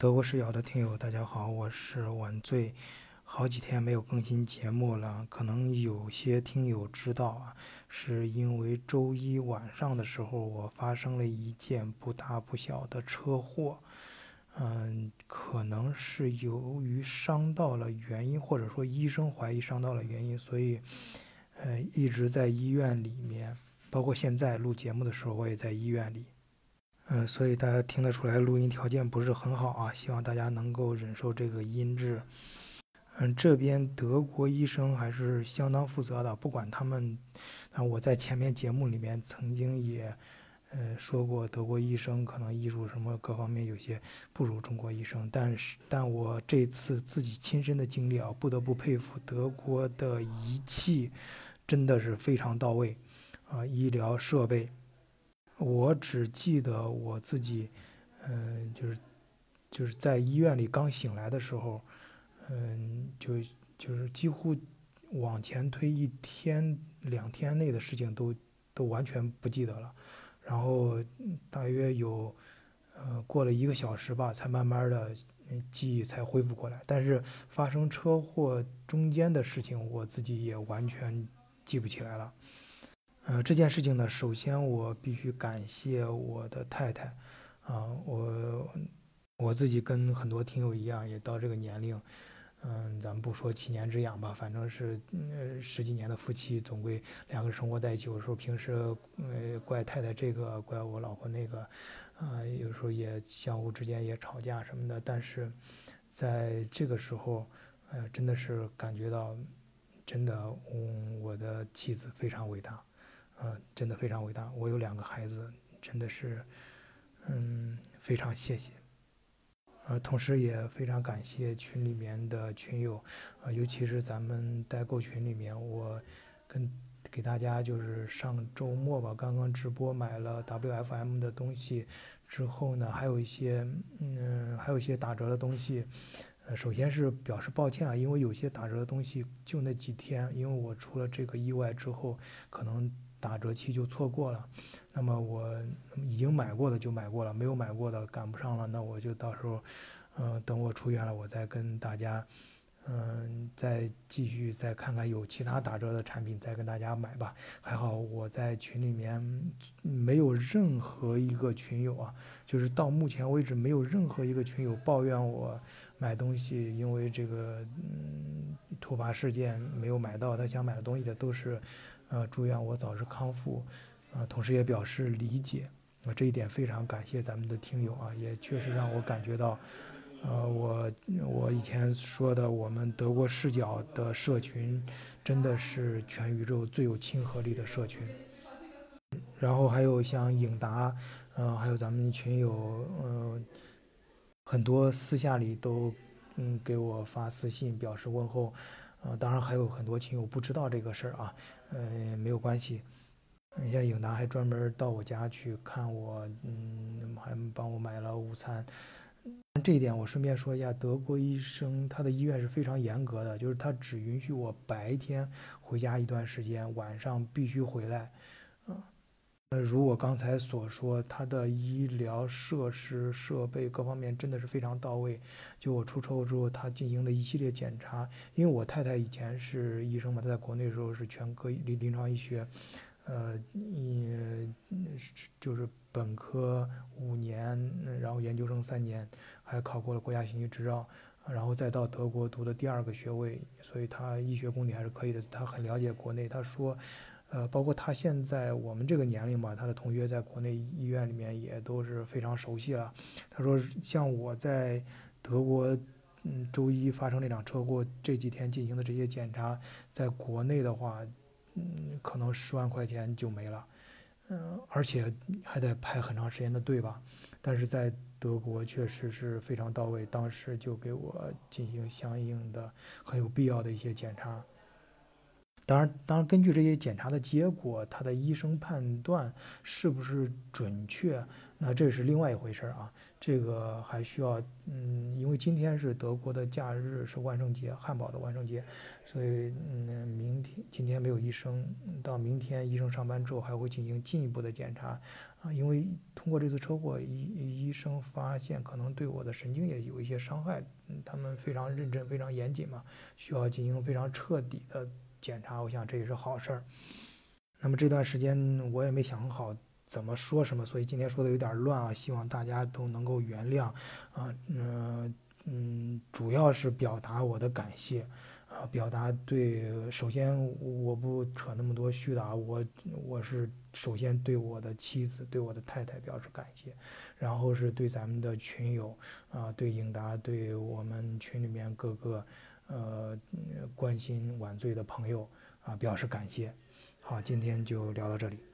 德国视角的听友，大家好，我是晚醉，好几天没有更新节目了，可能有些听友知道啊，是因为周一晚上的时候，我发生了一件不大不小的车祸，嗯，可能是由于伤到了原因，或者说医生怀疑伤到了原因，所以，呃，一直在医院里面，包括现在录节目的时候，我也在医院里。嗯，所以大家听得出来录音条件不是很好啊，希望大家能够忍受这个音质。嗯，这边德国医生还是相当负责的，不管他们，啊，我在前面节目里面曾经也，呃，说过德国医生可能医术什么各方面有些不如中国医生，但是，但我这次自己亲身的经历啊，不得不佩服德国的仪器真的是非常到位，啊，医疗设备。我只记得我自己，嗯，就是就是在医院里刚醒来的时候，嗯，就就是几乎往前推一天两天内的事情都都完全不记得了，然后大约有呃过了一个小时吧，才慢慢的记忆才恢复过来。但是发生车祸中间的事情，我自己也完全记不起来了。呃，这件事情呢，首先我必须感谢我的太太，啊，我我自己跟很多听友一样，也到这个年龄，嗯，咱们不说七年之痒吧，反正是呃十几年的夫妻，总归两个生活在一起，有时候平时呃怪太太这个，怪我老婆那个，啊，有时候也相互之间也吵架什么的，但是在这个时候，呃，真的是感觉到，真的，嗯，我的妻子非常伟大。呃，真的非常伟大。我有两个孩子，真的是，嗯，非常谢谢。呃，同时也非常感谢群里面的群友，啊，尤其是咱们代购群里面，我跟给大家就是上周末吧，刚刚直播买了 WFM 的东西之后呢，还有一些，嗯，还有一些打折的东西。呃，首先是表示抱歉啊，因为有些打折的东西就那几天，因为我出了这个意外之后，可能。打折期就错过了，那么我已经买过的就买过了，没有买过的赶不上了，那我就到时候，嗯，等我出院了，我再跟大家，嗯，再继续再看看有其他打折的产品，再跟大家买吧。还好我在群里面没有任何一个群友啊，就是到目前为止没有任何一个群友抱怨我买东西因为这个嗯突发事件没有买到他想买的东西的都是。呃，祝愿我早日康复，呃，同时也表示理解，啊，这一点非常感谢咱们的听友啊，也确实让我感觉到，呃，我我以前说的我们德国视角的社群，真的是全宇宙最有亲和力的社群。然后还有像影达，呃，还有咱们群友，呃，很多私下里都嗯给我发私信表示问候。呃，当然还有很多亲友不知道这个事儿啊，呃，没有关系。你像影达还专门到我家去看我，嗯，还帮我买了午餐。这一点我顺便说一下，德国医生他的医院是非常严格的，就是他只允许我白天回家一段时间，晚上必须回来。呃，如我刚才所说，他的医疗设施设备各方面真的是非常到位。就我出车祸之后，他进行了一系列检查。因为我太太以前是医生嘛，她在国内的时候是全科临临床医学，呃，嗯，就是本科五年，然后研究生三年，还考过了国家信息执照，然后再到德国读的第二个学位，所以他医学功底还是可以的。他很了解国内，他说。呃，包括他现在我们这个年龄吧，他的同学在国内医院里面也都是非常熟悉了。他说，像我在德国，嗯，周一发生那场车祸，这几天进行的这些检查，在国内的话，嗯，可能十万块钱就没了，嗯，而且还得排很长时间的队吧。但是在德国确实是非常到位，当时就给我进行相应的很有必要的一些检查。当然，当然，根据这些检查的结果，他的医生判断是不是准确，那这是另外一回事儿啊。这个还需要，嗯，因为今天是德国的假日，是万圣节，汉堡的万圣节，所以嗯，明天今天没有医生，到明天医生上班之后还会进行进一步的检查，啊，因为通过这次车祸，医医生发现可能对我的神经也有一些伤害，嗯，他们非常认真，非常严谨嘛，需要进行非常彻底的检查，我想这也是好事儿。那么这段时间我也没想好。怎么说什么？所以今天说的有点乱啊，希望大家都能够原谅啊，嗯嗯，主要是表达我的感谢啊，表达对，首先我不扯那么多虚的啊，我我是首先对我的妻子，对我的太太表示感谢，然后是对咱们的群友啊，对应达，对我们群里面各个呃关心晚醉的朋友啊表示感谢。好，今天就聊到这里。